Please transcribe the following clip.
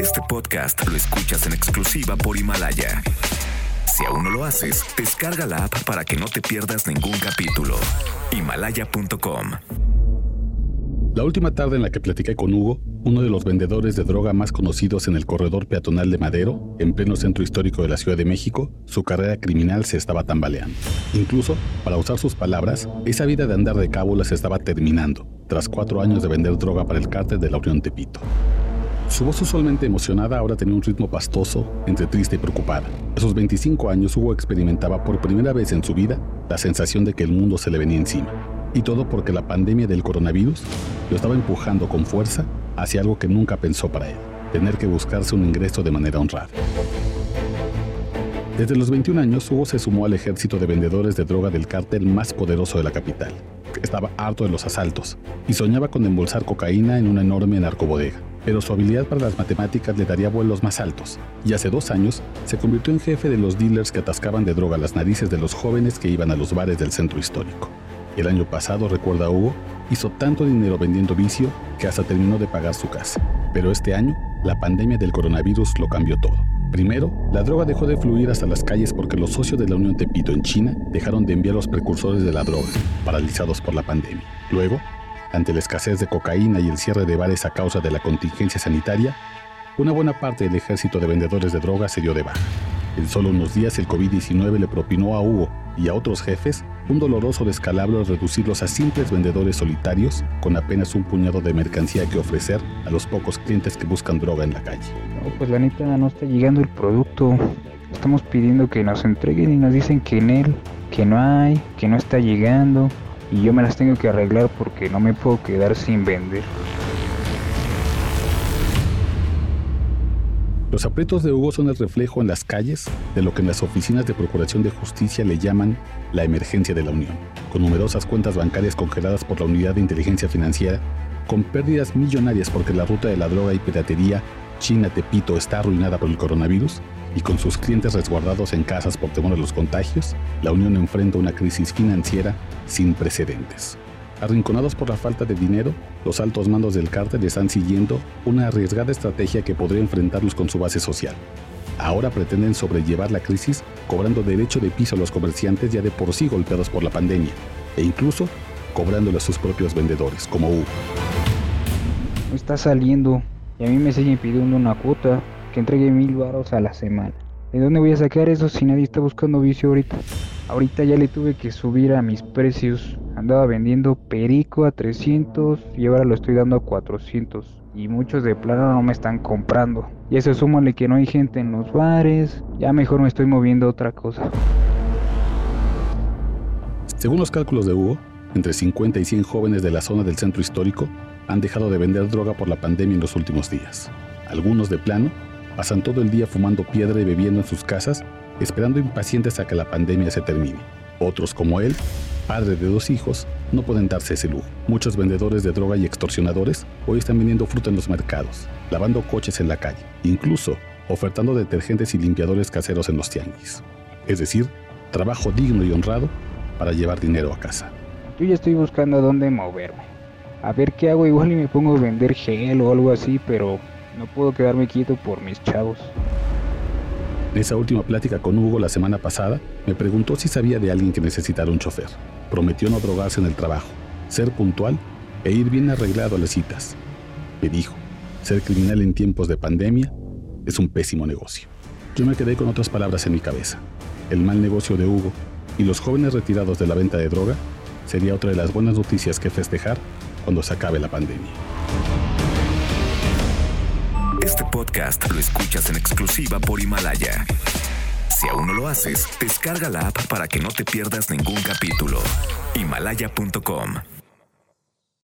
Este podcast lo escuchas en exclusiva por Himalaya. Si aún no lo haces, descarga la app para que no te pierdas ningún capítulo. Himalaya.com. La última tarde en la que platiqué con Hugo, uno de los vendedores de droga más conocidos en el corredor peatonal de Madero, en pleno centro histórico de la Ciudad de México, su carrera criminal se estaba tambaleando. Incluso, para usar sus palabras, esa vida de andar de cábulas estaba terminando, tras cuatro años de vender droga para el cártel de la Unión Tepito. Su voz usualmente emocionada ahora tenía un ritmo pastoso, entre triste y preocupada. A sus 25 años, Hugo experimentaba por primera vez en su vida la sensación de que el mundo se le venía encima. Y todo porque la pandemia del coronavirus lo estaba empujando con fuerza hacia algo que nunca pensó para él, tener que buscarse un ingreso de manera honrada. Desde los 21 años, Hugo se sumó al ejército de vendedores de droga del cártel más poderoso de la capital. Estaba harto de los asaltos y soñaba con embolsar cocaína en una enorme narcobodega pero su habilidad para las matemáticas le daría vuelos más altos, y hace dos años se convirtió en jefe de los dealers que atascaban de droga las narices de los jóvenes que iban a los bares del centro histórico. El año pasado, recuerda Hugo, hizo tanto dinero vendiendo vicio que hasta terminó de pagar su casa. Pero este año, la pandemia del coronavirus lo cambió todo. Primero, la droga dejó de fluir hasta las calles porque los socios de la Unión Tepito en China dejaron de enviar los precursores de la droga, paralizados por la pandemia. Luego, ante la escasez de cocaína y el cierre de bares a causa de la contingencia sanitaria, una buena parte del ejército de vendedores de drogas se dio de baja. En solo unos días el COVID-19 le propinó a Hugo y a otros jefes un doloroso descalabro al reducirlos a simples vendedores solitarios con apenas un puñado de mercancía que ofrecer a los pocos clientes que buscan droga en la calle. No, pues la neta no está llegando el producto. Estamos pidiendo que nos entreguen y nos dicen que en él, que no hay, que no está llegando y yo me las tengo que arreglar porque no me puedo quedar sin vender. Los aprietos de Hugo son el reflejo en las calles de lo que en las oficinas de Procuración de Justicia le llaman la emergencia de la Unión, con numerosas cuentas bancarias congeladas por la Unidad de Inteligencia Financiera, con pérdidas millonarias porque la ruta de la droga y piratería China-Tepito está arruinada por el coronavirus y con sus clientes resguardados en casas por temor a los contagios, la Unión enfrenta una crisis financiera sin precedentes. Arrinconados por la falta de dinero, los altos mandos del cártel están siguiendo una arriesgada estrategia que podría enfrentarlos con su base social. Ahora pretenden sobrellevar la crisis cobrando derecho de piso a los comerciantes ya de por sí golpeados por la pandemia, e incluso cobrándole a sus propios vendedores, como. No está saliendo y a mí me siguen pidiendo una cuota que entregue mil baros a la semana. ¿De dónde voy a sacar eso si nadie está buscando vicio ahorita? Ahorita ya le tuve que subir a mis precios. Andaba vendiendo perico a 300 y ahora lo estoy dando a 400. Y muchos de plano no me están comprando. Y eso súmale que no hay gente en los bares. Ya mejor me estoy moviendo a otra cosa. Según los cálculos de Hugo, entre 50 y 100 jóvenes de la zona del centro histórico han dejado de vender droga por la pandemia en los últimos días. Algunos de plano pasan todo el día fumando piedra y bebiendo en sus casas, esperando impacientes a que la pandemia se termine. Otros como él, padre de dos hijos, no pueden darse ese lujo. Muchos vendedores de droga y extorsionadores hoy están vendiendo fruta en los mercados, lavando coches en la calle, incluso ofertando detergentes y limpiadores caseros en los tianguis. Es decir, trabajo digno y honrado para llevar dinero a casa. Yo ya estoy buscando dónde moverme. A ver qué hago, igual y me pongo a vender gel o algo así, pero no puedo quedarme quieto por mis chavos. En esa última plática con Hugo la semana pasada, me preguntó si sabía de alguien que necesitara un chofer. Prometió no drogarse en el trabajo, ser puntual e ir bien arreglado a las citas. Me dijo, ser criminal en tiempos de pandemia es un pésimo negocio. Yo me quedé con otras palabras en mi cabeza. El mal negocio de Hugo y los jóvenes retirados de la venta de droga sería otra de las buenas noticias que festejar cuando se acabe la pandemia. Este podcast lo escuchas en exclusiva por Himalaya. Si aún no lo haces, descarga la app para que no te pierdas ningún capítulo. Himalaya.com